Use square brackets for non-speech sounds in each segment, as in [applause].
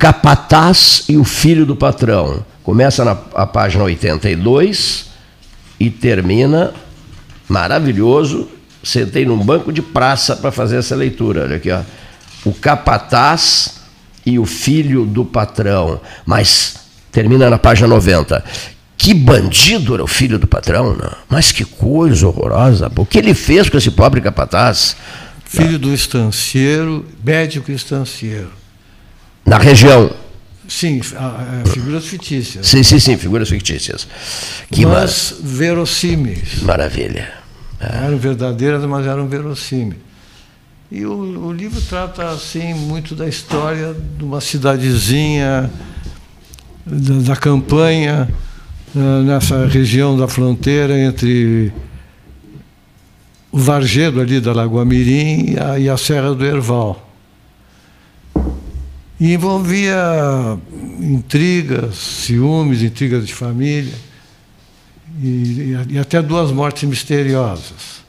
capataz e o filho do patrão. Começa na a página 82 e termina maravilhoso. Sentei num banco de praça para fazer essa leitura. Olha aqui, ó. O capataz e o filho do patrão. Mas termina na página 90. Que bandido era o filho do patrão, não? mas que coisa horrorosa. O que ele fez com esse pobre capataz? Filho do estancieiro, médico estancieiro. Na região. Sim, a, a, figuras fictícias. Sim, sim, sim, figuras fictícias. Que mas mar... verossímeis. Maravilha. É. Eram verdadeiras, mas eram verossímeis. E o, o, livro trata assim muito da história de uma cidadezinha, da, da campanha, uh, nessa região da fronteira entre o Vargedo ali da Lagoa Mirim e a, e a Serra do Herval. E envolvia intrigas, ciúmes, intrigas de família e, e até duas mortes misteriosas.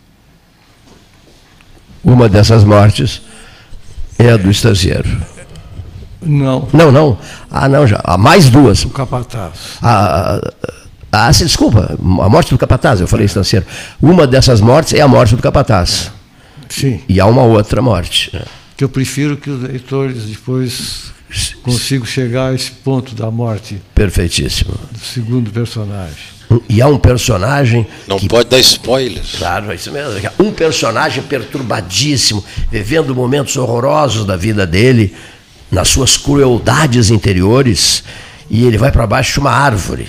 Uma dessas mortes é a do estagiário. Não. Não, não. Ah, não, já. Há mais duas. O capataz. Ah, ah, se desculpa, a morte do capataz, eu falei estanceiro. Uma dessas mortes é a morte do capataz. Sim. E há uma outra morte. Que eu prefiro que os leitores depois consigam chegar a esse ponto da morte. Perfeitíssimo. Do segundo personagem. E há um personagem. Não que, pode dar spoilers. Claro, é isso mesmo. Um personagem perturbadíssimo, vivendo momentos horrorosos da vida dele, nas suas crueldades interiores, e ele vai para baixo de uma árvore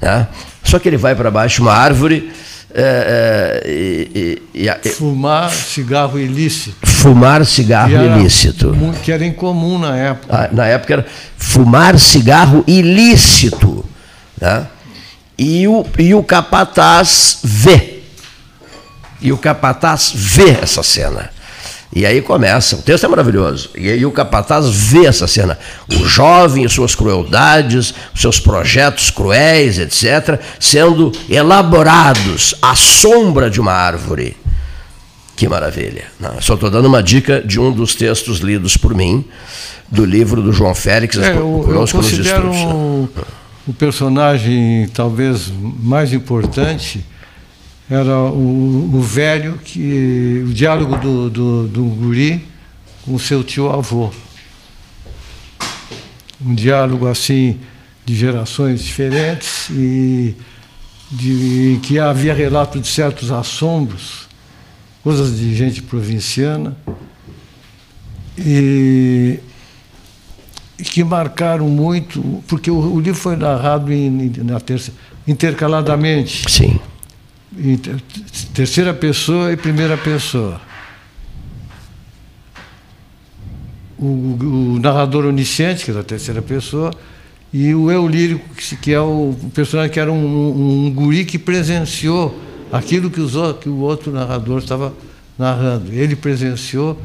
né? Só que ele vai para baixo de uma árvore. É, é, e, e, e, fumar cigarro ilícito. Fumar cigarro que ilícito. Que era incomum na época. Ah, na época era fumar cigarro ilícito. Né? E, o, e o capataz vê. E o capataz vê essa cena. E aí começa, o texto é maravilhoso. E aí o capataz vê essa cena. O jovem e suas crueldades, seus projetos cruéis, etc., sendo elaborados à sombra de uma árvore. Que maravilha. Não, só estou dando uma dica de um dos textos lidos por mim, do livro do João Félix, é, eu, eu considero o, o personagem talvez mais importante era o, o velho que o diálogo do, do, do guri com seu tio avô. Um diálogo assim de gerações diferentes e de que havia relato de certos assombros coisas de gente provinciana e, que marcaram muito porque o, o livro foi narrado em, na terça, intercaladamente. Sim terceira pessoa e primeira pessoa. O, o, narrador onisciente, que é da terceira pessoa, e o eu lírico, que é o personagem que era um, um, um guri que presenciou aquilo que, os, que o outro narrador estava narrando. Ele presenciou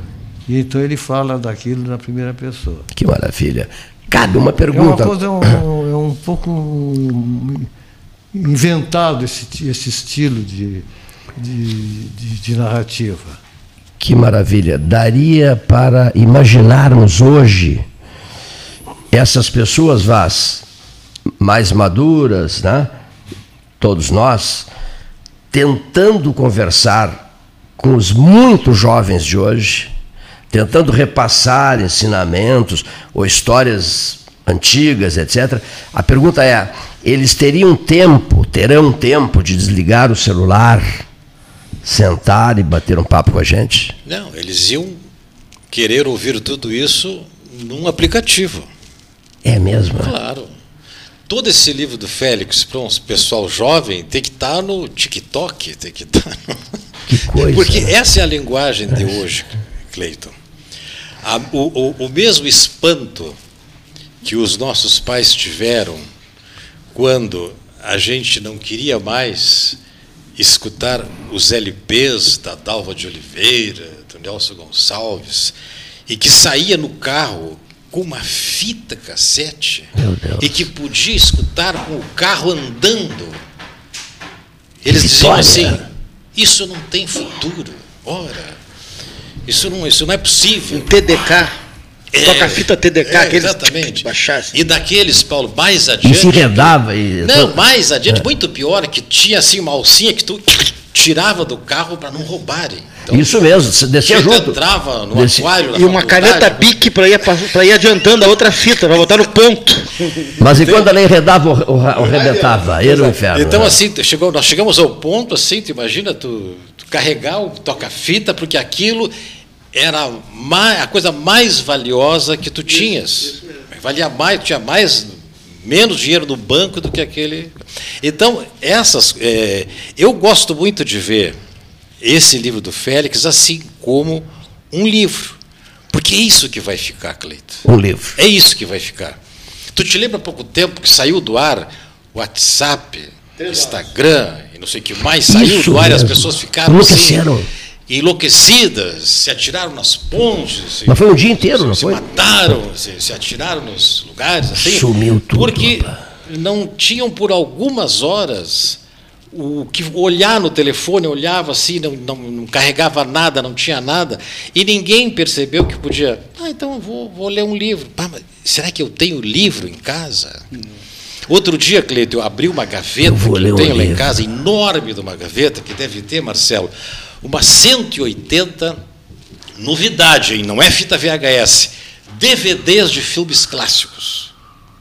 e então ele fala daquilo na primeira pessoa. Que maravilha. Cada uma pergunta. É uma coisa, é um, é um pouco inventado esse, esse estilo de, de, de, de narrativa. Que maravilha! Daria para imaginarmos hoje essas pessoas vás, mais maduras, né? todos nós, tentando conversar com os muito jovens de hoje, tentando repassar ensinamentos ou histórias antigas, etc. A pergunta é: eles teriam tempo, terão tempo de desligar o celular, sentar e bater um papo com a gente? Não, eles iam querer ouvir tudo isso num aplicativo. É mesmo? Claro. Todo esse livro do Félix para um pessoal jovem tem que estar tá no TikTok, tem que estar tá no... [laughs] Que coisa. Porque essa é a linguagem de hoje, Cleiton. O, o, o mesmo espanto que os nossos pais tiveram quando a gente não queria mais escutar os LPs da Dalva de Oliveira, do Nelson Gonçalves, e que saía no carro com uma fita cassete e que podia escutar com o carro andando. Eles diziam assim: isso não tem futuro. Ora, isso não, isso não é possível. Um TDK. É, Toca fita TDK, é, aqueles Exatamente. baixar assim. E daqueles, Paulo, mais E adiante. se enredava. E, Não, mais adiante, muito pior, que tinha assim uma alcinha que tu tirava do carro para não roubarem. Então, Isso mesmo, você descia tu junto. entrava no Desci- aquário da E uma caneta bique para ir, pra ir adiantando a outra fita, para botar no ponto. Mas e quando ela enredava ou, ou, arrebentava? Era o inferno. Então, né? assim, chegou, nós chegamos ao ponto, assim, tu imagina tu, tu carregar o toca-fita, porque aquilo era mais, a coisa mais valiosa que tu tinhas. Valia mais, tu tinha mais, menos dinheiro no banco do que aquele. Então, essas. é, eu gosto muito de ver esse livro do Félix assim como um livro. Porque é isso que vai ficar, Cleito. Um livro. É isso que vai ficar. Tu te lembra há pouco tempo que saiu do ar WhatsApp, Instagram e não sei o que mais, saiu Isso do ar e as mesmo. pessoas ficaram Enlouqueceram. Assim, enlouquecidas, se atiraram nas pontes, se, Mas foi um dia inteiro, não se foi? mataram, se, se atiraram nos lugares assim. Sumiu tudo, Porque rapaz. não tinham por algumas horas o que olhar no telefone, olhava assim, não, não, não carregava nada, não tinha nada, e ninguém percebeu que podia. Ah, então eu vou, vou ler um livro. Pá, mas será que eu tenho livro em casa? Outro dia, Cleito, eu abri uma gaveta Eu que eu um tenho lá em livro. casa, enorme de uma gaveta, que deve ter, Marcelo, uma 180 novidade, hein? não é fita VHS, DVDs de filmes clássicos.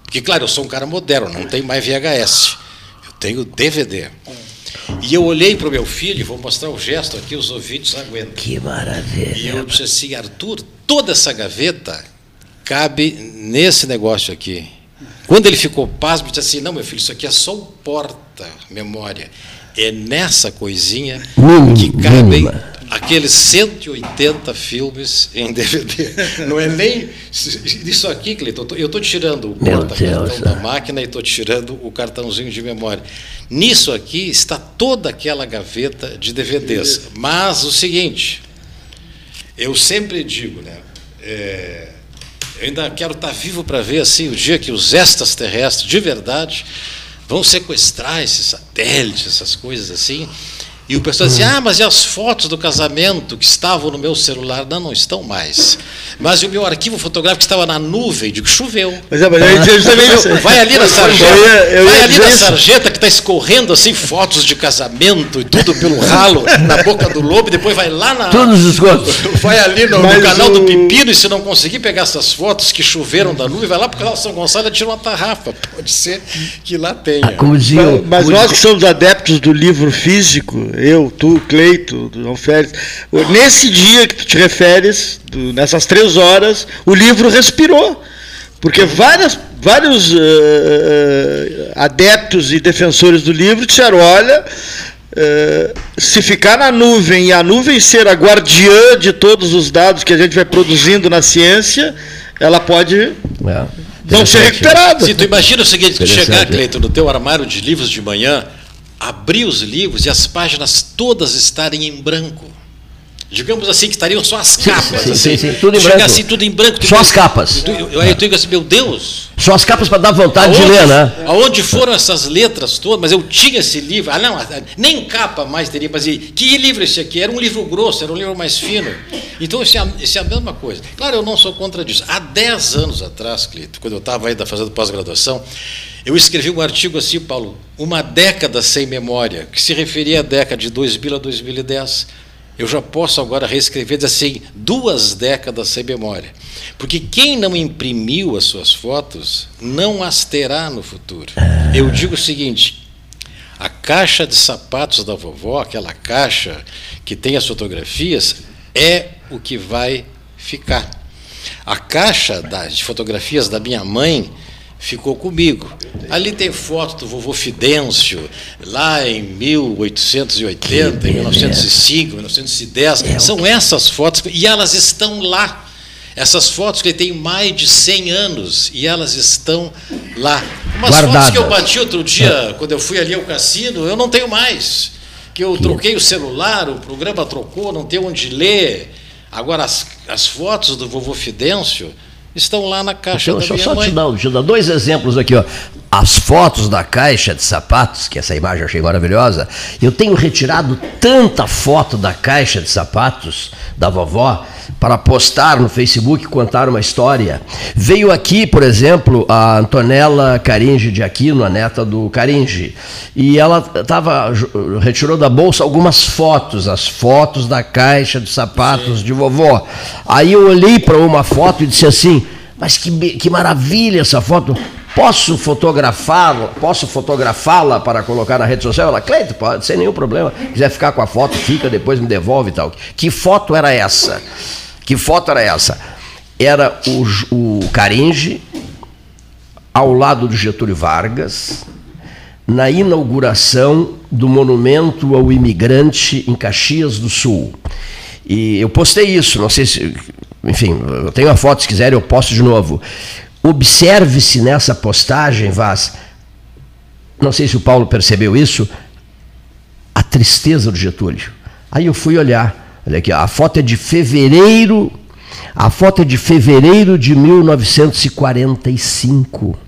Porque, claro, eu sou um cara moderno, não tenho mais VHS, eu tenho DVD. E eu olhei para o meu filho, vou mostrar o gesto aqui, os ouvintes aguentam. Que E maravilha. eu disse assim, Arthur, toda essa gaveta cabe nesse negócio aqui. Quando ele ficou pasmo, disse assim, não, meu filho, isso aqui é só um porta-memória. É nessa coisinha Mínima, que cabem aqueles 180 filmes em DVD. [laughs] Não é nem isso aqui, Cleiton. Eu estou tirando o porta-cartão da né? máquina e estou tirando o cartãozinho de memória. Nisso aqui está toda aquela gaveta de DVDs. Mas o seguinte, eu sempre digo, né? é, eu ainda quero estar vivo para ver assim o dia que os estas terrestres, de verdade, vão sequestrar esses satélites, essas coisas assim. E o pessoal diz, ah, mas e as fotos do casamento que estavam no meu celular? Não, não estão mais. Mas e o meu arquivo fotográfico que estava na nuvem? Digo, choveu. Mas é, mas eu ia dizer justamente isso. Vai ali na sarjeta, Eu ia- eu ia vai ali na isso. sarjeta que está escorrendo assim fotos de casamento e tudo pelo ralo na boca do lobo, e depois vai lá na. Todos os esgotos. [laughs] Vai ali no, no canal do o- Pepino e se não conseguir pegar essas fotos que choveram da nuvem, vai lá para o canal São Gonçalo e tira uma tarrafa. Pode ser que lá tenha. Como dizia Mas, mas nós que somos adeptos do livro físico, eu, tu, Cleito, do João Félix, nesse dia que tu te referes, do- nessas três horas, o livro respirou. Porque várias, vários eh, adeptos e defensores do livro disseram: olha, eh, se ficar na nuvem e a nuvem ser a guardiã de todos os dados que a gente vai produzindo na ciência, ela pode É. não ser recuperada. Se tu imagina o seguinte, tu chegar, Cleiton, no teu armário de livros de manhã, abrir os livros e as páginas todas estarem em branco. Digamos assim, que estariam só as capas. sim, assim. sim, sim, tudo em Tu chegar branco. assim, tudo em branco. Só as capas. Tu, eu, aí tu digo assim, meu Deus, Só as capas para dar vontade de aonde, ler, né? aonde foram essas letras todas? Mas eu tinha esse livro. Ah, não, nem capa mais teria. Mas que livro esse aqui? Era um livro grosso, era um livro mais fino. Então, isso é, a- isso é a mesma coisa. Claro, eu não sou contra disso. Há 10 anos atrás, Clito, quando eu estava ainda fazendo pós-graduação, eu escrevi um artigo assim, Paulo, Uma Década Sem Memória, que se referia à década de 2000 a 2010. Eu já posso agora reescrever dizer assim, duas décadas sem memória. Porque quem não imprimiu as suas fotos não as terá no futuro. Eu digo o seguinte: a caixa de sapatos da vovó, aquela caixa que tem as fotografias, é o que vai ficar. A caixa de fotografias da minha mãe ficou comigo. Ali tem foto do vovô Fidêncio, lá em 1880, em 1905, 1910. São essas fotos, e elas estão lá. Essas fotos que ele tem mais de 100 anos e elas estão lá. Umas fotos Guardadas. que eu bati outro dia, quando eu fui ali ao cassino, eu não tenho mais. Que eu troquei o celular, o programa trocou, não tem onde ler. Agora, as, as fotos do vovô Fidêncio estão lá na caixa Então, da deixa eu minha só mãe. te dar, deixa eu dar dois exemplos aqui. Ó. as fotos da caixa de sapatos, que essa imagem eu achei maravilhosa. Eu tenho retirado tanta foto da caixa de sapatos da vovó para postar no Facebook, contar uma história. Veio aqui, por exemplo, a Antonella Caringe de Aquino, a neta do Caringe, e ela tava, retirou da bolsa algumas fotos, as fotos da caixa de sapatos de vovó. Aí eu olhei para uma foto e disse assim: Mas que, que maravilha essa foto! Posso fotografá-la? Posso fotografá-la para colocar na rede social? Ela, Cleito, pode, sem nenhum problema. Quiser ficar com a foto, fica, depois me devolve e tal. Que foto era essa? Que foto era essa? Era o, o Caringe ao lado do Getúlio Vargas, na inauguração do monumento ao imigrante em Caxias do Sul. E eu postei isso, não sei se. Enfim, eu tenho a foto, se quiser eu posto de novo. Observe-se nessa postagem, Vaz, não sei se o Paulo percebeu isso, a tristeza do Getúlio. Aí eu fui olhar, olha aqui, a foto é de fevereiro, a foto é de fevereiro de 1945.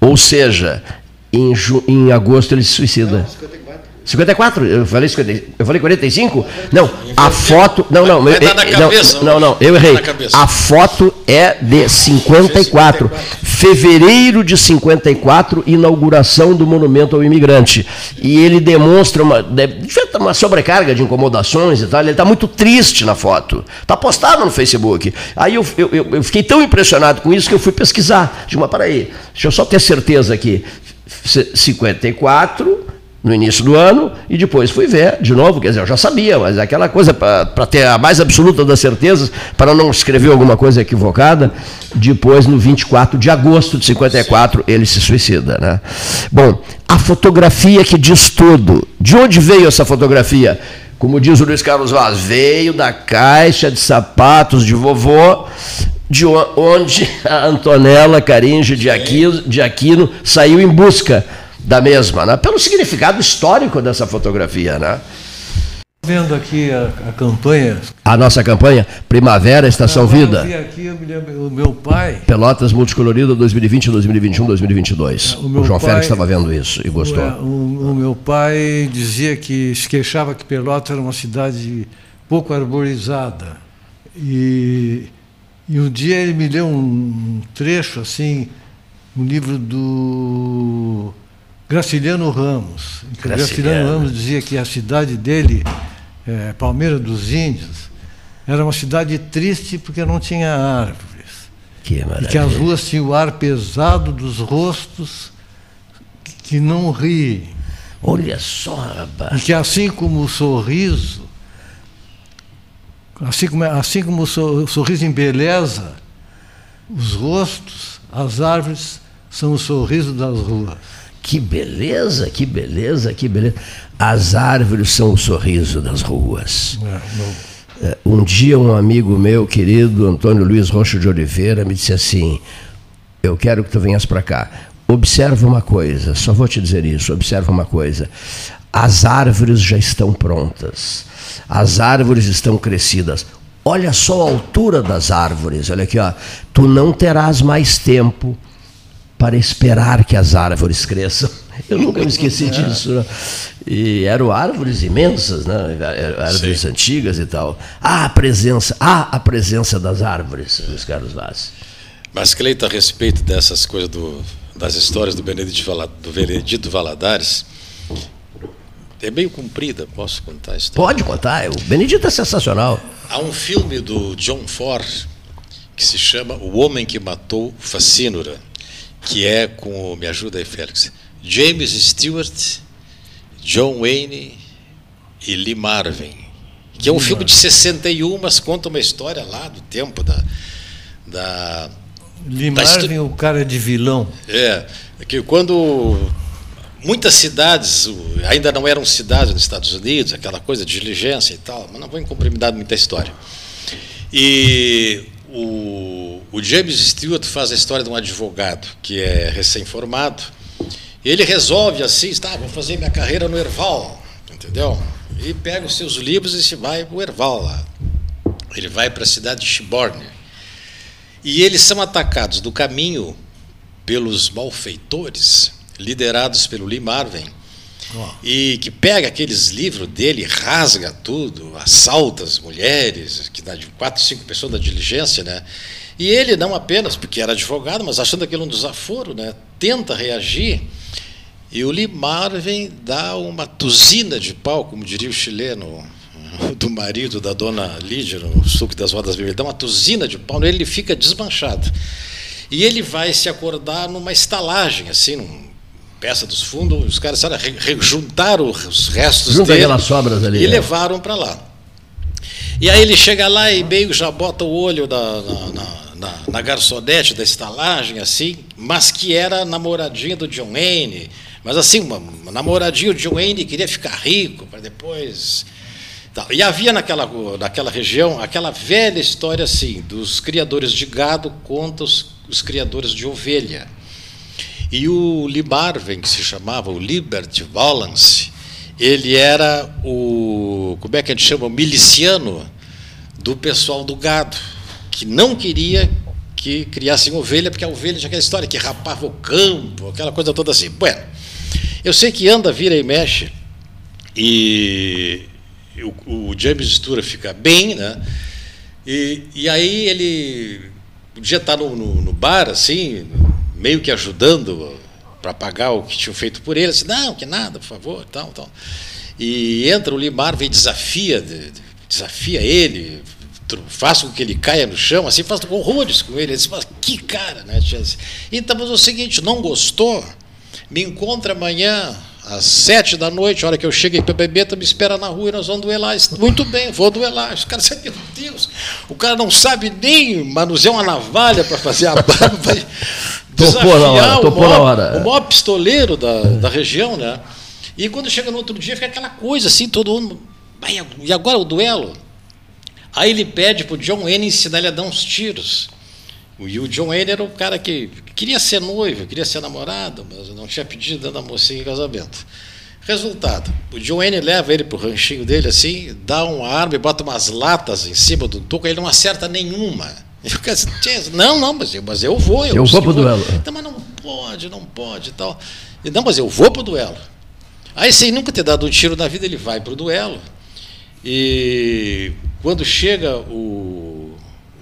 Ou seja, em, em agosto ele se suicida. Não, 54? Eu falei 50, eu falei 45? Não, a foto, não, não, eu, não, não, não, eu errei. A foto é de 54. Fevereiro de 54, inauguração do monumento ao imigrante. E ele demonstra uma, uma sobrecarga de incomodações e tal. Ele está muito triste na foto. Está postado no Facebook. Aí eu, eu, eu, fiquei tão impressionado com isso que eu fui pesquisar. Digo, mas peraí, deixa eu só ter certeza aqui. 54 no início do ano e depois fui ver de novo, quer dizer, eu já sabia, mas é aquela coisa para ter a mais absoluta das certezas, para não escrever alguma coisa equivocada, depois no 24 de agosto de 54 ele se suicida, né? Bom, a fotografia que diz tudo. De onde veio essa fotografia? Como diz o Luiz Carlos Vaz, veio da caixa de sapatos de vovô, de onde a Antonella Caringe de Aquino, de Aquino saiu em busca da mesma, né? pelo significado histórico dessa fotografia. Né? Vendo aqui a, a campanha. A nossa campanha Primavera Estação Vida. Eu vi aqui, eu me lembro, o meu pai. Pelotas Multicolorida 2020, 2021, 2022. O, o João pai, Félix estava vendo isso e gostou. O, o, o, meu pai dizia que se queixava que Pelotas era uma cidade pouco arborizada. E, e um dia ele me leu um trecho assim, um livro do Graciliano Ramos. Graciliano. Graciliano Ramos dizia que a cidade dele, é, Palmeira dos Índios, era uma cidade triste porque não tinha árvores. Que e que as ruas tinham o ar pesado dos rostos que não riem. Olha só, rapaz. E que assim como o sorriso, assim como, assim como o sorriso embeleza os rostos, as árvores são o sorriso das ruas. Que beleza, que beleza, que beleza. As árvores são o sorriso das ruas. É, é, um dia um amigo meu, querido Antônio Luiz Rocha de Oliveira, me disse assim: Eu quero que tu venhas para cá. Observa uma coisa, só vou te dizer isso, observa uma coisa. As árvores já estão prontas. As árvores estão crescidas. Olha só a altura das árvores. Olha aqui, ó. Tu não terás mais tempo para esperar que as árvores cresçam. [laughs] Eu nunca me esqueci disso. Né? E eram árvores imensas, né? árvores Sim. antigas e tal. Há a presença, há a presença das árvores, Luiz Carlos Vaz. Mas, Cleito, a respeito dessas coisas do, das histórias do Benedito, do Benedito Valadares, é meio comprida, posso contar a história? Pode contar, o Benedito é sensacional. Há um filme do John Ford que se chama O Homem que Matou Facínora que é com, me ajuda aí, Félix, James Stewart, John Wayne e Lee Marvin, que é um Lee filme Marvin. de 61, mas conta uma história lá do tempo da. da Lee da Marvin, o cara de vilão. É, que quando muitas cidades ainda não eram cidades nos Estados Unidos, aquela coisa de diligência e tal, mas não vou incomprimidar muita história. E o, o James Stewart faz a história de um advogado que é recém-formado. Ele resolve assim, tá, vou fazer minha carreira no Erval, entendeu? E pega os seus livros e se vai para o Erval lá. Ele vai para a cidade de Shiborne. E eles são atacados do caminho pelos malfeitores, liderados pelo Lee Marvin, e que pega aqueles livros dele, rasga tudo, assalta as mulheres, que dá de quatro, cinco pessoas da diligência, né? E ele não apenas, porque era advogado, mas achando aquilo um desaforo, né? Tenta reagir. E o Lee Marvin dá uma tuzina de pau, como diria o chileno, [laughs] do marido da dona Lídia, no suco das rodas vermelhas, dá uma tuzina de pau, ele fica desmanchado. E ele vai se acordar numa estalagem, assim, numa peça dos fundos, os caras sabe, juntaram os restos Junta dele sobras ali. e é. levaram para lá. E aí ele chega lá e meio já bota o olho da- na, na- na- na garçonete da estalagem, assim, mas que era namoradinha do John Wayne. Mas assim, uma, uma namoradinha, o John Wayne queria ficar rico para depois. E havia naquela, naquela região aquela velha história assim, dos criadores de gado contra os, os criadores de ovelha. E o Lee Marvin, que se chamava o Liberty Valance, ele era o, como é que a gente chama, o miliciano do pessoal do gado, que não queria que criassem ovelha, porque a ovelha tinha aquela história que rapava o campo, aquela coisa toda assim. Bueno, eu sei que anda, vira e mexe, e o, o James Stura fica bem, né? E, e aí ele um dia está no, no, no bar, assim, meio que ajudando para pagar o que tinham feito por ele, assim, não, que nada, por favor, tal, tal. E entra o Marvin e desafia, de- de- desafia ele, faz com que ele caia no chão, assim, faz horrores com ele. Ele diz, "Mas que cara, né? tia?" Então, mas é o seguinte, não gostou? Me encontra amanhã às sete da noite, a hora que eu cheguei para beber, tu me espera na rua e nós vamos duelar. Muito bem, vou duelar. Os caras meu Deus, o cara não sabe nem manusear uma navalha para fazer a barba. Topou na hora, o topou na maior- hora. O maior pistoleiro da, da região, né? E quando chega no outro dia, fica aquela coisa assim, todo mundo. "Ai, E agora o duelo? Aí ele pede para o John Wayne ensinar ele a dar uns tiros. E o John Wayne era o cara que queria ser noivo, queria ser namorado, mas não tinha pedido dando a mocinha em casamento. Resultado, o John Wayne leva ele para o ranchinho dele assim, dá uma arma e bota umas latas em cima do toco, ele não acerta nenhuma. E o diz, "Tchê, não, não, mas eu, mas eu vou. Eu vou pro duelo." Então, mas não pode, não pode e tal. E, não, mas eu vou pro duelo. Aí, sem nunca ter dado um tiro na vida, ele vai pro duelo. E quando chega o,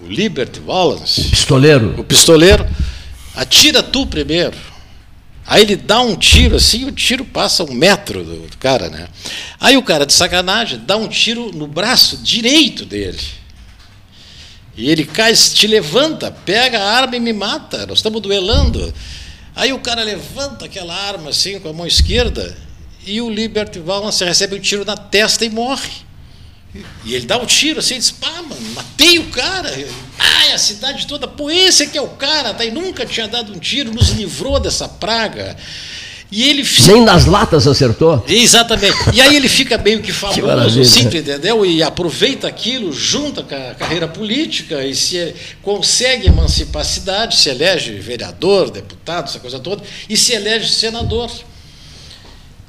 o Liberty Valance, Pistoleiro. o pistoleiro, atira tu primeiro. Aí ele dá um tiro assim, o tiro passa um metro do, do cara, né? Aí o cara, de sacanagem, dá um tiro no braço direito dele. E ele cai, te levanta, pega a arma e me mata. Nós estamos duelando. Aí o cara levanta aquela arma assim com a mão esquerda e o Liberty Valance recebe um tiro na testa e morre. E ele dá um tiro assim, diz, pá, mano, matei o cara. Ai, a cidade toda, pô, esse aqui é o cara, tá? E nunca tinha dado um tiro, nos livrou dessa praga. E ele Nem nas latas acertou. Exatamente. E aí ele fica meio que famoso, assim, tu entendeu? E aproveita aquilo, junta com a carreira política e se consegue emancipar a cidade, se elege vereador, deputado, essa coisa toda, e se elege senador.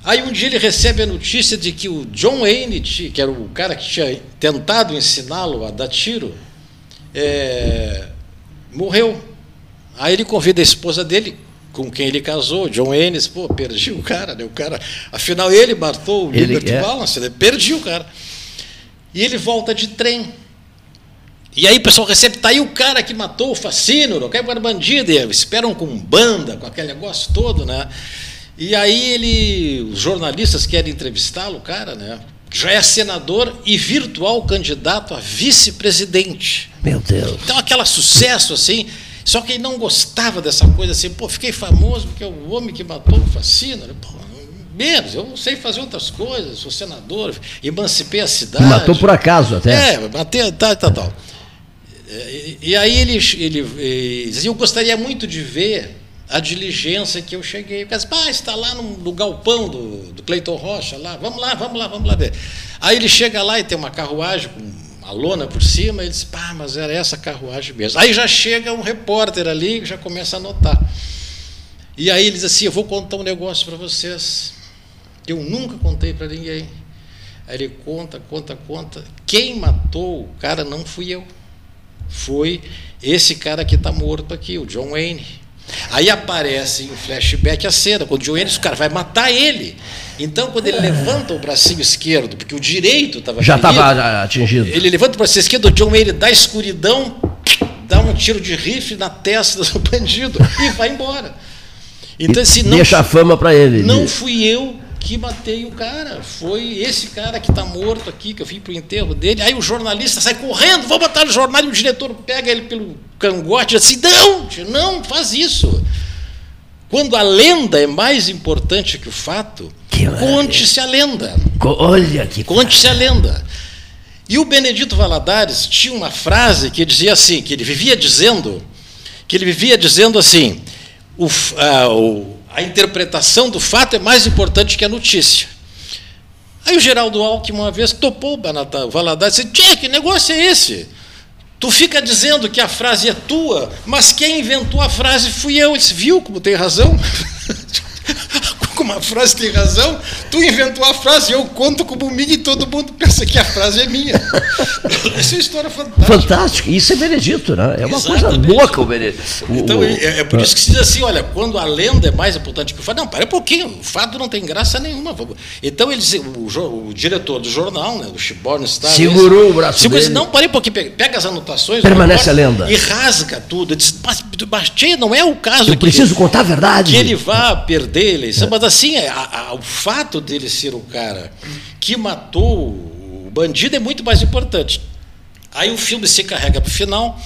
Aí um dia ele recebe a notícia de que o John Wayne, que era o cara que tinha tentado ensiná-lo a dar tiro, é, morreu. Aí ele convida a esposa dele, com quem ele casou, John diz, pô, perdi o cara, né? O cara, afinal ele matou o Ele Liberty é. Balance, né? perdi o cara. E ele volta de trem. E aí o pessoal recebe, tá aí o cara que matou o Facínoro, que era bandido, e esperam com banda, com aquele negócio todo, né? E aí ele, os jornalistas querem entrevistá-lo, o cara, né? Já é senador e virtual candidato a vice-presidente. Meu Deus. Então, aquele sucesso assim. Só que ele não gostava dessa coisa assim, pô, fiquei famoso porque é o homem que matou o Facínora. Pô, menos, eu sei fazer outras coisas, sou senador, emancipei a cidade. Matou por acaso até. É, matei, tal, tal, tal. E, e aí ele, ele, ele dizia, eu gostaria muito de ver a diligência que eu cheguei. Porque, ah, está lá no, no galpão do, do Cleiton Rocha, lá, vamos lá, vamos lá, vamos lá ver. Aí ele chega lá e tem uma carruagem com uma lona por cima, ele diz, pá, mas era essa carruagem mesmo. Aí já chega um repórter ali já começa a anotar. E aí ele diz assim, eu vou contar um negócio para vocês, que eu nunca contei para ninguém. Aí ele conta, conta, conta. Quem matou o cara não fui eu. Foi esse cara que está morto aqui, o John Wayne. Aí aparece em flashback a cena, quando o John Wayne, o cara vai matar ele. Então, quando ele levanta o bracinho esquerdo, porque o direito estava Já estava atingido. ele levanta o bracinho esquerdo, o John Wayne da escuridão dá um tiro de rifle na testa do [laughs] bandido e vai embora. Então, assim, não, Deixa a fama para ele. não fui eu que matei o cara. Foi esse cara que está morto aqui, que eu vim pro enterro dele. Aí o jornalista sai correndo, vou botar no jornal, e o diretor pega ele pelo cangote e diz assim: não, não, faz isso. Quando a lenda é mais importante que o fato, conte-se a lenda. Olha que. Conte-se a lenda. E o Benedito Valadares tinha uma frase que dizia assim, que ele vivia dizendo, que ele vivia dizendo assim, o f- a, o- a interpretação do fato é mais importante que a notícia. Aí o Geraldo Alckmin uma vez topou o Valadares e disse, que negócio é esse? Tu fica dizendo que a frase é tua, mas quem inventou a frase fui eu. Ele disse, viu como tem razão? [laughs] [laughs] como a frase tem razão, tu inventou a frase, eu conto como minha e todo mundo pensa que a frase é minha. [laughs] Essa é uma história fantástica. Fantástico. Isso é Benedito, né? É uma coisa Exatamente. louca o Benedito. O- Então, o- é, é por isso que se diz assim, olha, quando a lenda é mais importante que o fato, não, para um pouquinho, o fato não tem graça nenhuma. Então, ele, dizia- o, o diretor do jornal, né, do Chiborn Star, Segurou o braço segurou, dele. Não, parei um pouquinho, pega, as anotações, Permanece o a lenda. E rasga tudo. Disse, mas, mas não é o caso Eu que- preciso contar a verdade. que ele vá perder a eleição, mas assim, a- a- o fato dele ser o cara que matou o bandido é muito mais importante. Aí o filme se carrega para o final,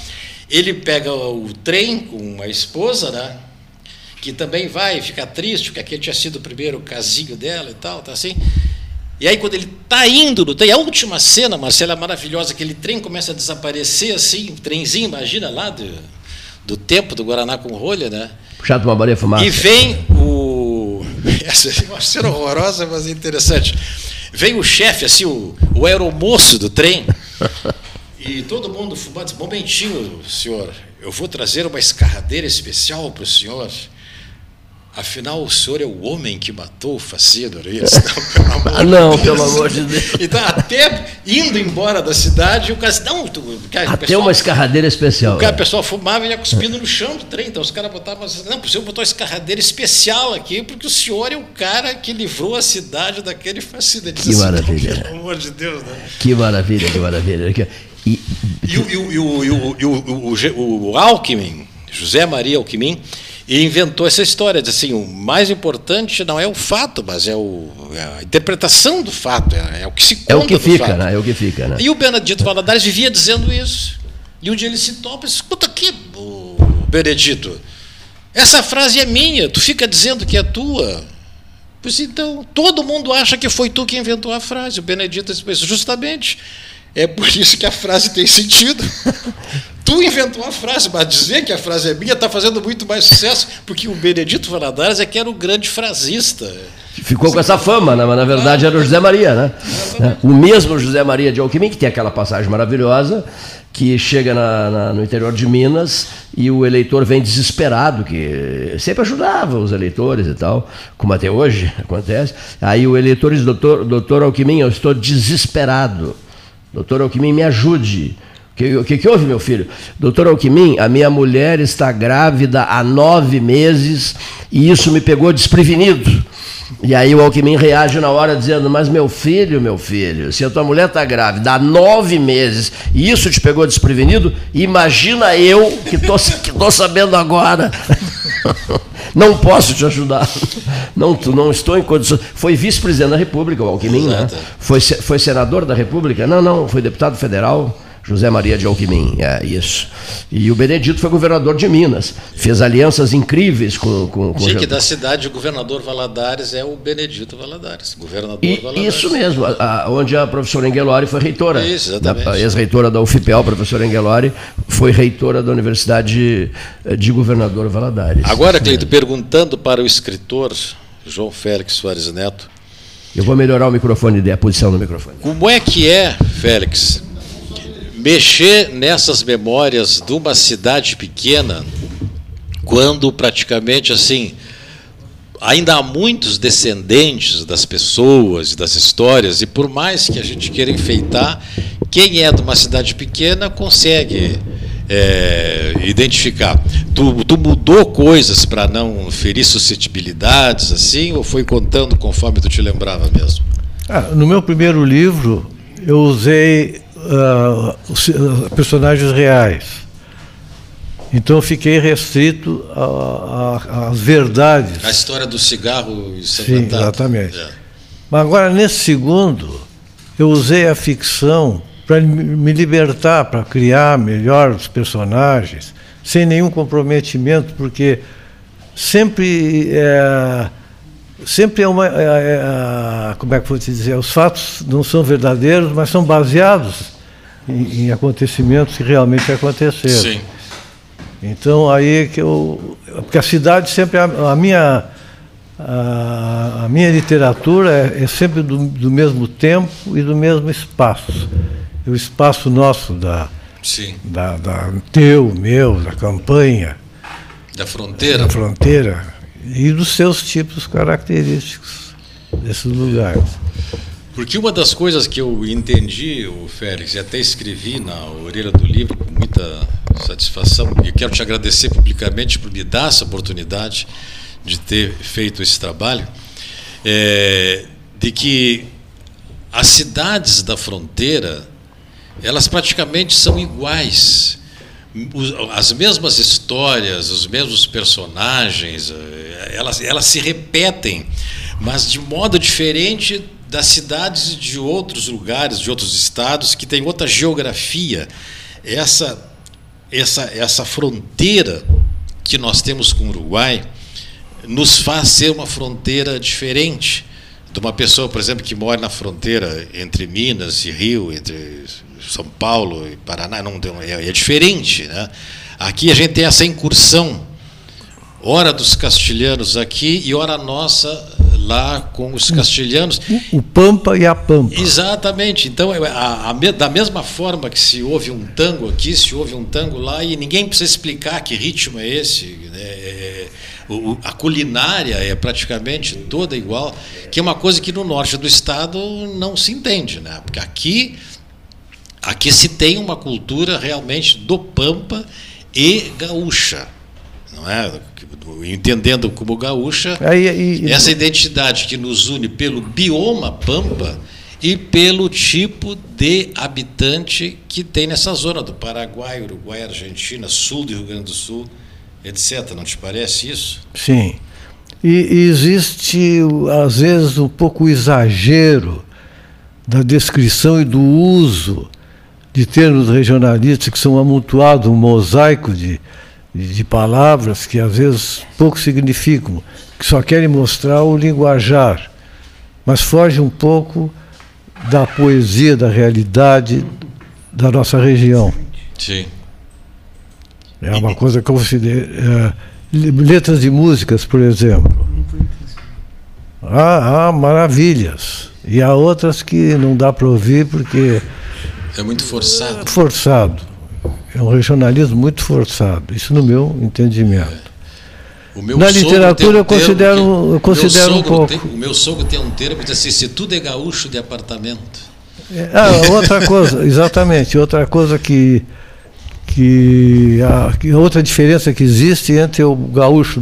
ele pega o trem com a esposa, né? Que também vai ficar triste, porque aquele tinha sido o primeiro casinho dela e tal, tá assim. E aí, quando ele está indo no trem, a última cena, Marcela, é maravilhosa, aquele trem começa a desaparecer assim, um trenzinho, imagina lá do, do tempo do Guaraná com rolha, né? Puxado uma Maria Fumaça. E vem o. [laughs] Essa é uma cena horrorosa, mas interessante. Vem o chefe, assim, o, o aeromoço do trem, e todo mundo fumando. Momentinho, senhor, eu vou trazer uma escarradeira especial para o senhor. Afinal, o senhor é o homem que matou o Facínora. E eles, não, pelo amor Ah, não, pelo amor de Deus. Então, até indo embora da cidade, o cara disse, não, tu, cara, Até pessoal- uma escarradeira especial. o cara, né? pessoal fumava e ia cuspindo no chão do trem. Então os caras botavam assim, não, o senhor botou uma escarradeira especial aqui, porque o senhor é o cara que livrou a cidade daquele fascínio. Ele Que assim, maravilha. "Não, Pelo amor de Deus, né? Que maravilha, que maravilha. E, E o, e o, e o, e o, e o, o Alckmin, José Maria Alckmin, inventou essa história. Diz assim, o mais importante não é o fato, mas é, o, é a interpretação do fato, é, é o que se conta é o que do fica, fato. né? É o que fica, né? E o Benedito Valadares vivia dizendo isso. E um dia ele se topa e diz, escuta aqui, ô, Benedito, essa frase é minha, tu fica dizendo que é tua. Pois então, todo mundo acha que foi tu que inventou a frase. O Benedito disse, "Pois justamente, é por isso que a frase tem sentido. tu inventou a frase, mas dizer que a frase é minha está fazendo muito mais sucesso, porque o Benedito Valadares é que era o grande frasista. Ficou com essa fama, né? mas na verdade era o José Maria, né? O mesmo José Maria de Alckmin, que tem aquela passagem maravilhosa, que chega na- na- no interior de Minas e o eleitor vem desesperado, que sempre ajudava os eleitores e tal, como até hoje acontece. Aí o eleitor diz, doutor, doutor Alckmin, eu estou desesperado. Doutor Alckmin, me ajude. O que, que, que houve, meu filho? Doutor Alckmin, a minha mulher está grávida há nove meses e isso me pegou desprevenido. E aí o Alckmin reage na hora dizendo, mas meu filho, meu filho, se a tua mulher está grávida há nove meses e isso te pegou desprevenido, imagina eu que estou sabendo agora. [laughs] Não posso te ajudar. [laughs] Não, tu não estou em condições. Foi vice-presidente da República, o Alckmin, né? Exato. Foi, se- foi senador da República? Não, não, foi deputado federal. José Maria de Alckmin, é isso. E o Benedito foi governador de Minas. Fez alianças incríveis com, com, com que da cidade o governador Valadares é o Benedito Valadares, governador E, Valadares. isso mesmo, a- a- onde a professora Engelori foi reitora. Isso, exatamente. Ex-reitora da UFPEL, a professora Engelori, foi reitora da Universidade eh, de Governador Valadares. Agora, Cleito, perguntando para o escritor João Félix Soares Neto, Eu vou melhorar o microfone, a posição do microfone. como é que é, Félix, mexer nessas memórias de uma cidade pequena, quando praticamente assim ainda há muitos descendentes das pessoas e das histórias, e por mais que a gente queira enfeitar, quem é de uma cidade pequena consegue é, identificar. Tu, tu mudou coisas para não ferir suscetibilidades, assim, ou foi contando conforme tu te lembrava mesmo? Ah, no meu primeiro livro, eu usei uh, personagens reais. Então eu fiquei restrito às verdades. A história do cigarro Sim, exatamente. É. Mas agora, nesse segundo, eu usei a ficção para me libertar, para criar melhor os personagens, sem nenhum comprometimento, porque sempre é, sempre é uma. É, é, como é que vou te dizer? Os fatos não são verdadeiros, mas são baseados em, em acontecimentos que realmente aconteceram. Sim. Então aí que eu. Porque a cidade sempre. A, a minha. A, a, minha literatura é, é sempre do, do, mesmo tempo e do mesmo espaço. O espaço nosso da, Sim. da, da teu, meu, da campanha. Da fronteira. Da fronteira e dos seus tipos característicos desses lugares. Porque uma das coisas que eu entendi, o Félix, e até escrevi na orelha do livro com muita satisfação, e quero te agradecer publicamente por me dar essa oportunidade de ter feito esse trabalho, é, de que as cidades da fronteira, elas praticamente são iguais. As mesmas histórias, os mesmos personagens, eh, elas, elas se repetem, mas de modo diferente das cidades de outros lugares, de outros estados que têm outra geografia. Essa essa essa fronteira que nós temos com o Uruguai nos faz ser uma fronteira diferente de uma pessoa, por exemplo, que mora na fronteira entre Minas e Rio, entre são Paulo e Paraná, não, é, é diferente. Né? Aqui a gente tem essa incursão, hora dos castilhanos aqui e hora nossa lá com os castilhanos. O, o Pampa e a Pampa. Exatamente. Então, é, a, a, da mesma forma que se ouve um tango aqui, se ouve um tango lá, e ninguém precisa explicar que ritmo é esse. Né? É, o, a culinária é praticamente toda igual, que é uma coisa que no norte do estado não se entende, né? Porque aqui Aqui se tem uma cultura realmente do Pampa e gaúcha. É? Entendendo como gaúcha, e, essa identidade que nos une pelo bioma Pampa e pelo tipo de habitante que tem nessa zona do Paraguai, Uruguai, Argentina, sul do Rio Grande do Sul, etc. Não te parece isso? Sim. E, e existe, às vezes, um pouco exagero da descrição e do uso de termos regionalistas que são amontoados, um mosaico de, de palavras que às vezes pouco significam, que só querem mostrar o linguajar, mas foge um pouco da poesia, da realidade da nossa região. Sim. É uma coisa que eu considero. É, letras de músicas, por exemplo. Há, há maravilhas. E há outras que não dá para ouvir porque é muito forçado. Forçado. É um regionalismo muito forçado. Isso no meu entendimento. Na literatura um eu considero, eu considero um pouco. Tem, o meu sogro tem um termo que diz assim, se tudo é gaúcho de apartamento. É, ah, outra coisa, [laughs] exatamente, outra coisa que, que, a, que outra diferença que existe entre o gaúcho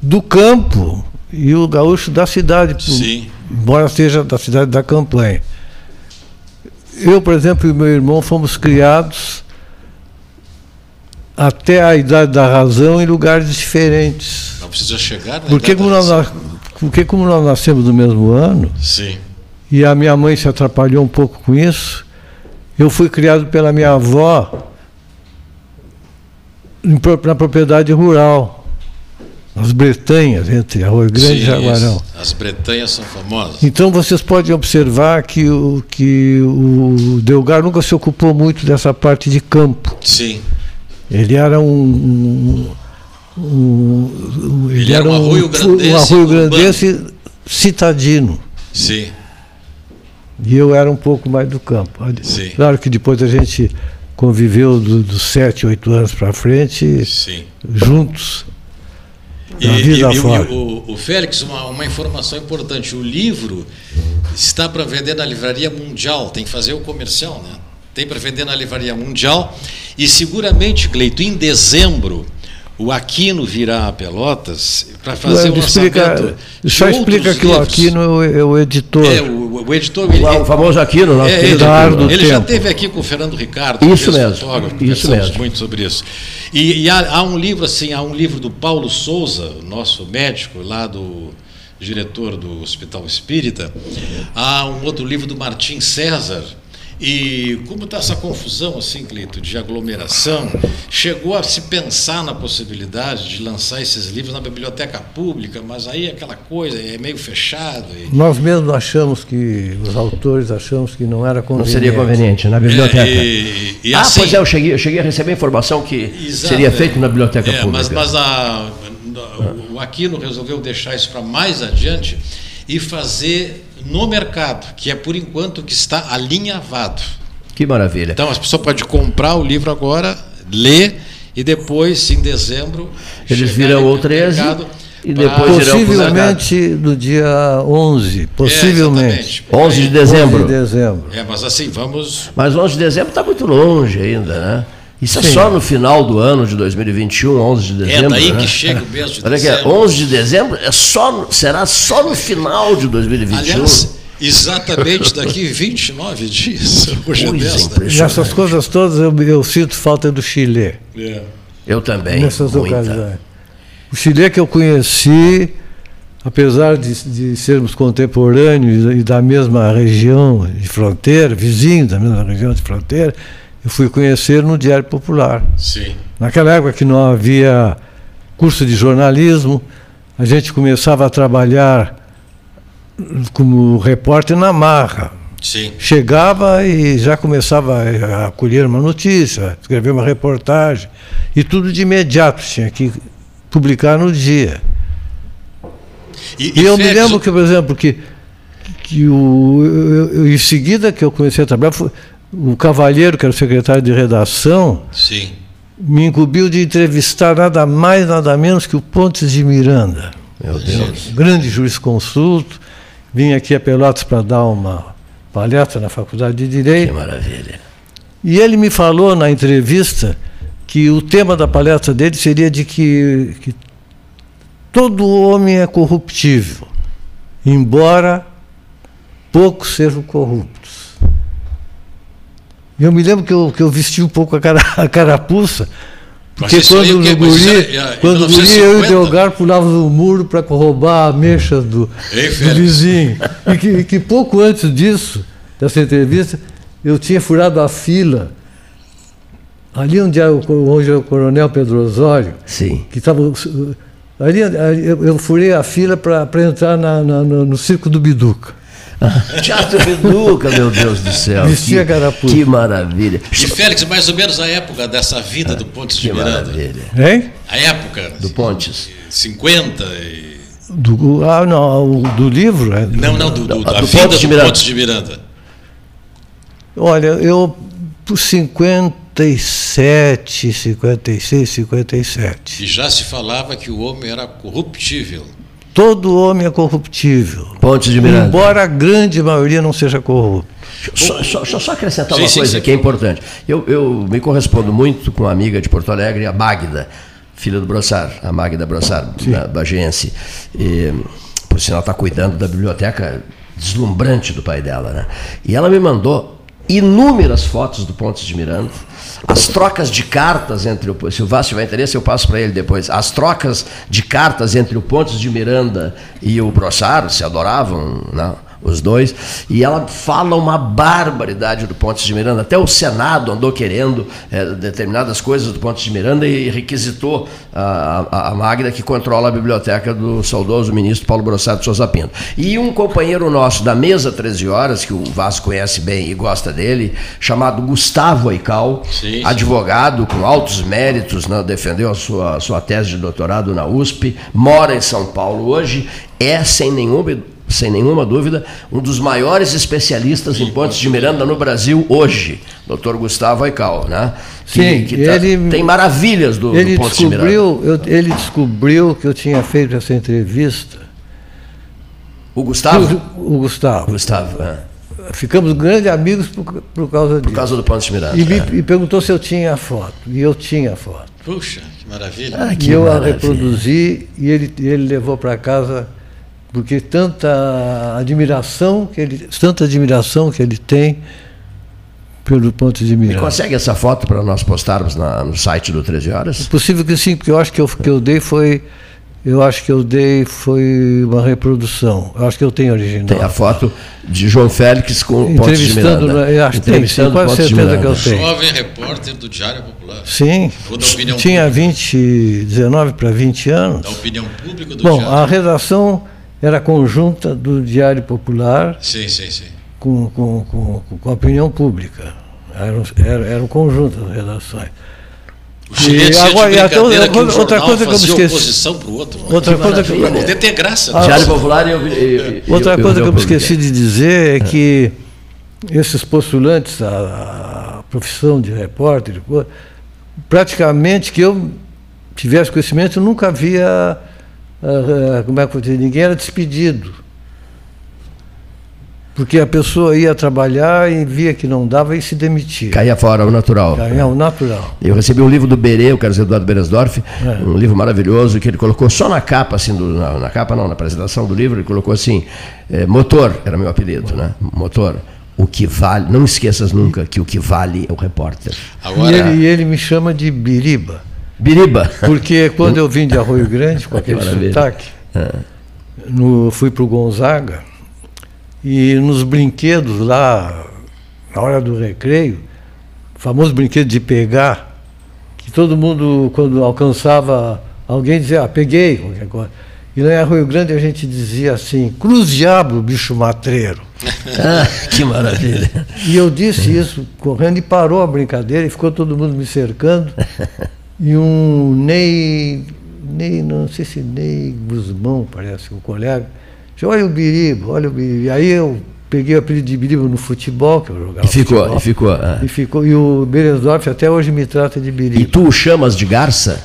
do campo e o gaúcho da cidade, Sim. embora seja da cidade da campanha. Eu, por exemplo, e meu irmão fomos criados até a idade da razão em lugares diferentes. Não precisa chegar na porque como nós, porque como nós nascemos no mesmo ano, Sim. e a minha mãe se atrapalhou um pouco com isso, eu fui criado pela minha avó na propriedade rural as Bretanhas, entre Arroio Grande Sim, e Jaguarão. Isso. As Bretanhas são famosas. Então vocês podem observar que o, que o Delgar nunca se ocupou muito dessa parte de campo. Sim. Ele era um. um, um ele, ele, era um arroio grandense, um arroio grandense citadino. Sim. E eu era um pouco mais do campo. Sim. Claro que depois a gente conviveu dos do sete, oito anos para frente, Sim. juntos. E, e, e o, o, Félix, uma, uma, informação importante: o livro está para vender na livraria mundial, tem que fazer o comercial, né? Tem para vender na Livraria Mundial. E seguramente, Cleito, em dezembro, o Aquino virá a Pelotas para fazer o explica, lançamento. Só explica que livros. o Aquino é o, é editor. É, o, o editor. Ele, O famoso Aquino, nosso é, querido ele, do ele já Tempo. esteve aqui com o Fernando Ricardo, Isso que é mesmo, fotógrafo, isso conversamos mesmo. muito sobre isso. E, e há, há um livro assim, há um livro do Paulo Souza, nosso médico lá do diretor do Hospital Espírita. Há um outro livro do Martim César. E como está essa confusão assim, Cleito, de aglomeração, chegou a se pensar na possibilidade de lançar esses livros na biblioteca pública, mas aí aquela coisa é meio fechado. E, Nós mesmos achamos que, os autores achamos que não era Não conveniente. seria conveniente, na biblioteca. E- e ah, assim- pois é, eu cheguei, eu cheguei a receber informação que Exato, seria é. feito na biblioteca É, pública. Mas, mas a- o Aquino resolveu deixar isso para mais adiante e fazer no mercado, que é por enquanto que está alinhavado. Que maravilha. Então as pessoas podem comprar o livro agora, ler e depois, em dezembro, Eles no o 13 mercado e depois Possivelmente no dia 11. Possivelmente. É, 11 de 11 dezembro. de dezembro. É, mas assim, vamos. Mas 11 de dezembro está muito longe ainda, né? Isso é Sim. só no final do ano de 2021, 11 de É dezembro. daí né? que chega o mês de Olha aqui, dezembro. 11 de dezembro é só, será só no final de 2021. Aliás, exatamente daqui 29 dias. Hoje é desta. impressionante. Nessas coisas todas eu, eu sinto falta do Chile. É. Eu também. nessas muita. ocasiões. O Chile que eu conheci, apesar de, de sermos contemporâneos e da mesma região de fronteira, vizinho da mesma região de fronteira, eu fui conhecer no Diário Popular. Sim. Naquela época que não havia curso de jornalismo, a gente começava a trabalhar como repórter na marra. Sim. Chegava e já começava a colher uma notícia, escrever uma reportagem, e tudo de imediato, tinha que publicar no dia. E, eu me lembro que, por exemplo, que, que o, eu- eu- em seguida que eu comecei a trabalhar, foi- o Cavalheiro, que era o secretário de redação, Sim. me incumbiu de entrevistar nada mais, nada menos que o Pontes de Miranda, Meu Deus. grande jurisconsulto, vinha aqui a Pelotas para dar uma palestra na Faculdade de Que Direito, maravilha. e ele me falou na entrevista que o tema da palestra dele seria de que, que todo homem é corruptível, embora poucos sejam corruptos. Eu me lembro que eu, que eu vesti um pouco a, cara, [laughs] a carapuça, porque quando no isso guri, é- é quando guri eu e 1950? o Delgar pulávamos o muro para roubar do, Ei, do Félix. vizinho. E que, e que pouco antes disso, dessa entrevista, eu tinha furado a fila. Ali onde é o, onde é o coronel Pedro Osório, Sim. que estava. Ali, ali eu, eu furei a fila para entrar na- na- no, no circo do Biduca. [laughs] Teatro Reduca, meu Deus do céu. Vestia que, que maravilha. E Félix, mais ou menos a época dessa vida do Pontes de Que Miranda. maravilha. Hein? A época. Do Pontes. 50 e... Do, ah, não, do livro? é? Não, não, do, do, Do- da do vida Pontes de do Miranda. Pontes de Miranda. Olha, eu por 57, 56, 57. E já se falava que o homem era corruptível. Todo homem é corruptível. Pontes de Miranda. Embora a grande maioria não seja corrupto. Só, só, deixa eu só acrescentar Sim, uma sim, coisa sim. que é importante. Eu, eu me correspondo muito com uma amiga de Porto Alegre, a Magda, filha do Brossar, a Magda Brossar, da Bagiense. E, por sinal, está cuidando da biblioteca deslumbrante do pai dela. Né? E ela me mandou inúmeras fotos do Pontes de Miranda, as trocas de cartas entre o. Se o Vasco tiver interesse, eu passo para ele depois. As trocas de cartas entre o Pontes de Miranda e o Brossar, se adoravam, né? Os dois, e ela fala uma barbaridade do Pontes de Miranda. Até o Senado andou querendo eh, determinadas coisas do Pontes de Miranda e requisitou a, a, a Magda, que controla a biblioteca do saudoso ministro Paulo Brossard de Souza Pinto. E um companheiro nosso da mesa 13 horas, que o Vasco conhece bem e gosta dele, chamado Gustavo Aical, Sim, sim. advogado com altos méritos, né, defendeu a sua, sua tese de doutorado na USP, mora em São Paulo hoje, é sem nenhuma sem nenhuma dúvida, um dos maiores especialistas em Pontes de Miranda no Brasil hoje, Dr. Gustavo Aical, né? Sim, tá- ele- tem maravilhas do, Ele do Pontes de Miranda. eu- ele descobriu que eu tinha feito essa entrevista. O Gustavo? O, o Gustavo. Gustavo, é. ficamos grandes amigos por, por causa disso. Por causa do Ponte Miranda. E, me, é. e perguntou se eu tinha a foto. E eu tinha a foto. Puxa, que maravilha. Ah, e que eu maravilha. a reproduzi e ele, ele levou para casa porque tanta admiração que ele tanta admiração que ele tem pelo ponto de E Miranda. consegue essa foto para nós postarmos na- no site do 13 Horas? Possível que sim, porque eu acho que eu, que eu dei foi eu acho que eu dei foi uma reprodução. Eu acho que eu tenho original. Tem a foto de João Félix com o Ponte de Entrevistando, Miranda. eu acho que tem, sim, Entrevistando quase certeza que eu tenho. Jovem repórter do Diário Popular. Sim, Ou da opinião tinha pública. 20, 19 para 20 anos. Da opinião pública do Bom, Diário. a redação era conjunta do Diário Popular Sim, sim, sim. com, com, com, com a opinião pública. Era, um- era, era um conjunto das redações. O tinha agora- de e até outra que um coisa- outra coisa que eu fazia esqueci. oposição para o outro. Outra coisa que, maravilha. Poder ter graça. né? Diário Popular e eu, e- e- outra e- e coisa que eu me esqueci de dizer é que esses postulantes à, profissão de repórter, praticamente que eu tivesse conhecimento, eu nunca havia, ah, ah, como é que eu dizer, ninguém era despedido. Porque a pessoa ia trabalhar e via que não dava e se demitia. Caía fora, o natural. É o natural. Eu recebi um livro do Berê, o Carlos Eduardo Beresdorf, É. um livro maravilhoso que ele colocou só na capa, assim, do- na, na capa não, na apresentação do livro, ele colocou assim, eh, motor, era meu apelido, né? Motor. O que vale, não esqueças nunca que o que vale é o repórter. E Agora, ele, e ele me chama de Biriba. Biriba. Porque [laughs] quando eu vim de Arroio Grande, com aquele sotaque, É. no, fui para o Gonzaga, e nos brinquedos lá, na hora do recreio, o famoso brinquedo de pegar, que todo mundo, quando alcançava alguém, dizia, ah, peguei, qualquer coisa. E lá em Arroio Grande a gente dizia assim, cruz diabo, bicho matreiro. [laughs] Ah, que maravilha. E eu disse isso correndo e parou a brincadeira e ficou todo mundo me cercando. [laughs] E um Ney, Ney, não sei se Ney Guzmão, parece, o colega, disse, olha o Biriba, olha o Biriba. E aí eu peguei o apelido de Biriba no futebol, que eu jogava E ficou, futebol. e ficou. ah. E ficou. E o Beresdorf até hoje me trata de E Biriba. tu o chamas de garça?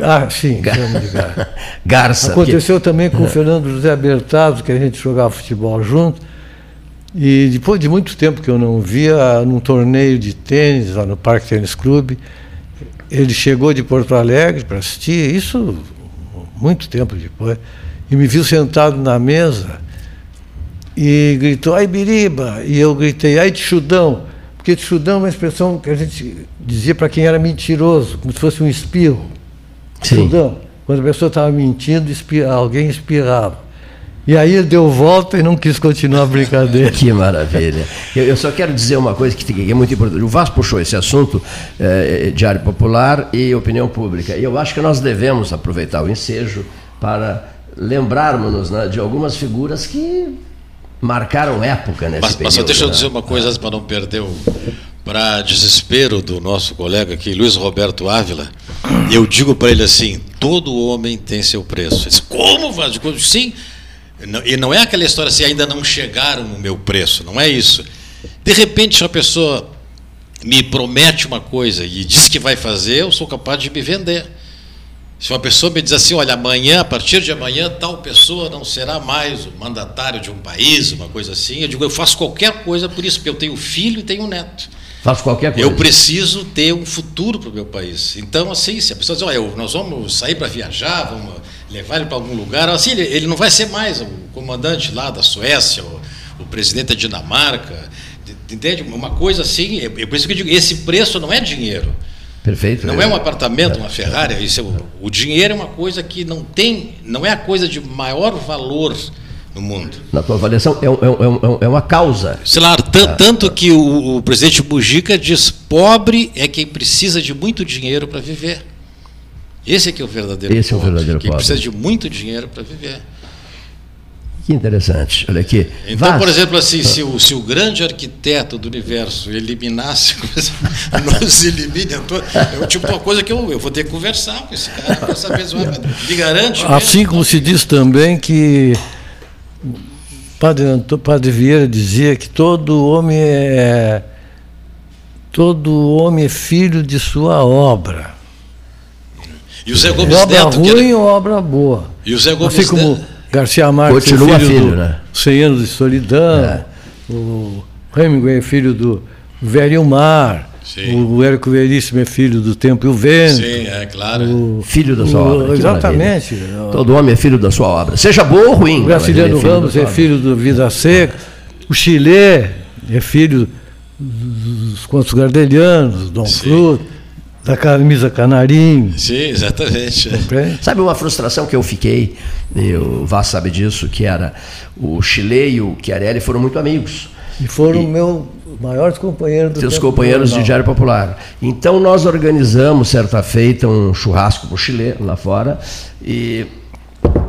Ah, sim, chama de cara. Garça. [laughs] porque- Aconteceu também com o Fernando José Bertazzo, que a gente jogava futebol junto. E depois de muito tempo que eu não via, num torneio de tênis lá no Parque Tênis Clube, ele chegou de Porto Alegre para assistir, isso muito tempo depois, e me viu sentado na mesa e gritou, ai Biriba! E eu gritei, ai Tchudão! Porque Tchudão é uma expressão que a gente dizia para quem era mentiroso, como se fosse um espirro. Sim. Tchudão. Quando a pessoa estava mentindo, espirra- alguém espirrava. E aí ele deu volta e não quis continuar a brincadeira. Que maravilha. Eu, eu só quero dizer uma coisa que, que é muito importante. O Vasco puxou esse assunto, eh, Diário Popular e opinião pública. E eu acho que nós devemos aproveitar o ensejo para lembrarmos né, de algumas figuras que marcaram época nesse mas, período. mas só deixa eu né? dizer uma coisa antes para não perder o. Para desespero do nosso colega aqui, Luiz Roberto Ávila, eu digo para ele assim: todo homem tem seu preço. Ele diz, Como, Vasco? Sim. E não é aquela história assim, ainda não chegaram no meu preço, não é isso. De repente, se uma pessoa me promete uma coisa e diz que vai fazer, eu sou capaz de me vender. Se uma pessoa me diz assim, olha, amanhã, a partir de amanhã, tal pessoa não será mais o mandatário de um país, uma coisa assim, eu digo, eu faço qualquer coisa por isso, porque eu tenho filho e tenho um neto. Faço qualquer coisa. Eu preciso ter um futuro para o meu país. Então, assim, se a pessoa diz, olha, nós vamos sair para viajar, vamos levar ele para algum lugar, assim, ele, ele não vai ser mais o comandante lá da Suécia, o, o presidente da Dinamarca, entende? Uma coisa assim, é, é por isso que eu digo, esse preço não é dinheiro. Perfeito. Não é um apartamento, uma Ferrari, isso é o, dinheiro é uma coisa que não tem, não é a coisa de maior valor no mundo. Na tua avaliação, é, um- é um- é é uma causa. Sei lá, tan- tanto que o, o presidente Mujica diz: pobre é quem precisa de muito dinheiro para viver. Esse é que é o verdadeiro Esse é o pobre, verdadeiro quem pobre. precisa de muito dinheiro para viver. Que interessante. Olha aqui. Então, Vaz- por exemplo, assim, se o, se o grande arquiteto do universo eliminasse, [laughs] nos elimine a todos, é o tipo uma coisa que eu, eu vou ter que conversar com esse cara para saber se me garante. mesmo? Assim como se diz também que Padre, Padre Vieira dizia que todo homem é todo homem é filho de sua obra. E o Zé Gomes obra Neto, que ruim era- ou obra boa. e o Zé Gomes Assim como Neto, Garcia Marques, Continua é filho, filho, do né? 100 anos de solidão. É. o Hemingway é filho do Velho Mar. Sim. O Érico Veríssimo é filho do Tempo e o Vento. Sim, é claro. O, Filho da sua o- obra. Exatamente. maravilha. Todo homem é filho da sua obra. Seja boa ou ruim. O Graciliano Ramos é obra. filho do Vida Seca. O Chile é filho dos contos gardelianos, Dom Sim. Fruto, da camisa Canarinho. Sim, exatamente. Sabe uma frustração que eu fiquei, e o Vaz sabe disso, que era o Chile e o Chiarelli foram muito amigos. E foram meus maiores companheiros do Seus companheiros de. Diário Popular. Então nós organizamos, certa feita, um churrasco para o Chile, lá fora, e,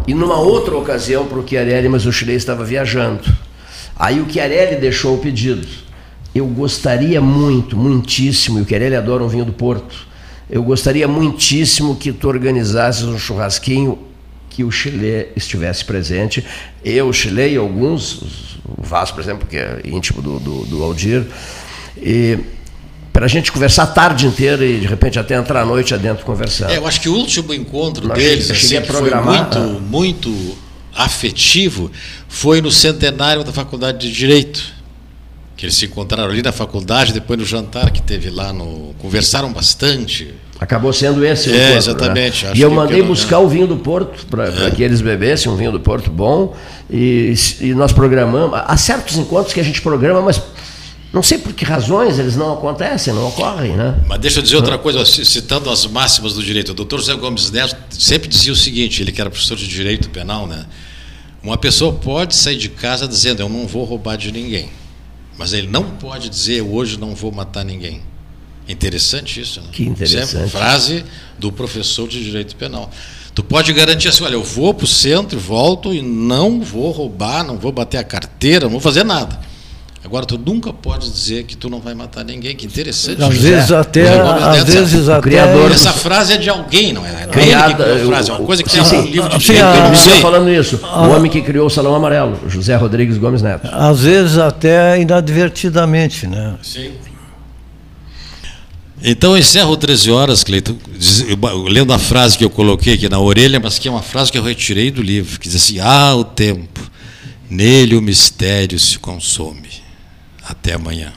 e numa outra ocasião para o Chiarelli, mas o Chile estava viajando. Aí o Chiarelli deixou o pedido. Eu gostaria muito, muitíssimo, e o Chiarelli adora um vinho do Porto, eu gostaria muitíssimo que tu organizasses um churrasquinho que o Chile estivesse presente. Eu, o Chile e alguns, o Vaz, por exemplo, que é íntimo do, do, do Aldir, e para a gente conversar a tarde inteira e de repente até entrar à noite adentro conversando. É, eu acho que o último encontro Nós deles, assim, foi muito, muito afetivo, foi no centenário da Faculdade de Direito. Que eles se encontraram ali na faculdade, depois no jantar que teve lá no. Conversaram bastante. Acabou sendo esse o É, exatamente, né? E eu mandei pelo buscar o vinho do Porto para que eles bebessem um vinho do Porto bom. E, e nós programamos. Há certos encontros que a gente programa, mas não sei por que razões eles não acontecem, não ocorrem, né? Mas deixa eu dizer outra coisa, ci- citando as máximas do direito. O doutor José Gomes Neto sempre dizia o seguinte: ele que era professor de direito penal, né? Uma pessoa pode sair de casa dizendo eu não vou roubar de ninguém, mas ele não pode dizer hoje não vou matar ninguém. Interessante isso, né? Que interessante. É frase do professor de direito penal. Tu pode garantir assim, olha, eu vou para o centro, volto e não vou roubar, não vou bater a carteira, não vou fazer nada. Agora, tu nunca pode dizer que tu não vai matar ninguém. Que interessante. Às vezes até, José Gomes às vezes até criador essa frase é de alguém, não é? Não é Criada, criou a frase, é o- uma coisa que sim, tem sim. um livro de Sim, direito, a- eu não sei. falando isso. O homem que criou o Salão Amarelo, José Rodrigues Gomes Neto. às vezes até inadvertidamente, né? Sim. Então eu encerro 13 horas, Cleiton, lendo a frase que eu coloquei aqui na orelha, mas que é uma frase que eu retirei do livro, que diz assim: Ah, o tempo, nele o mistério se consome. Até amanhã.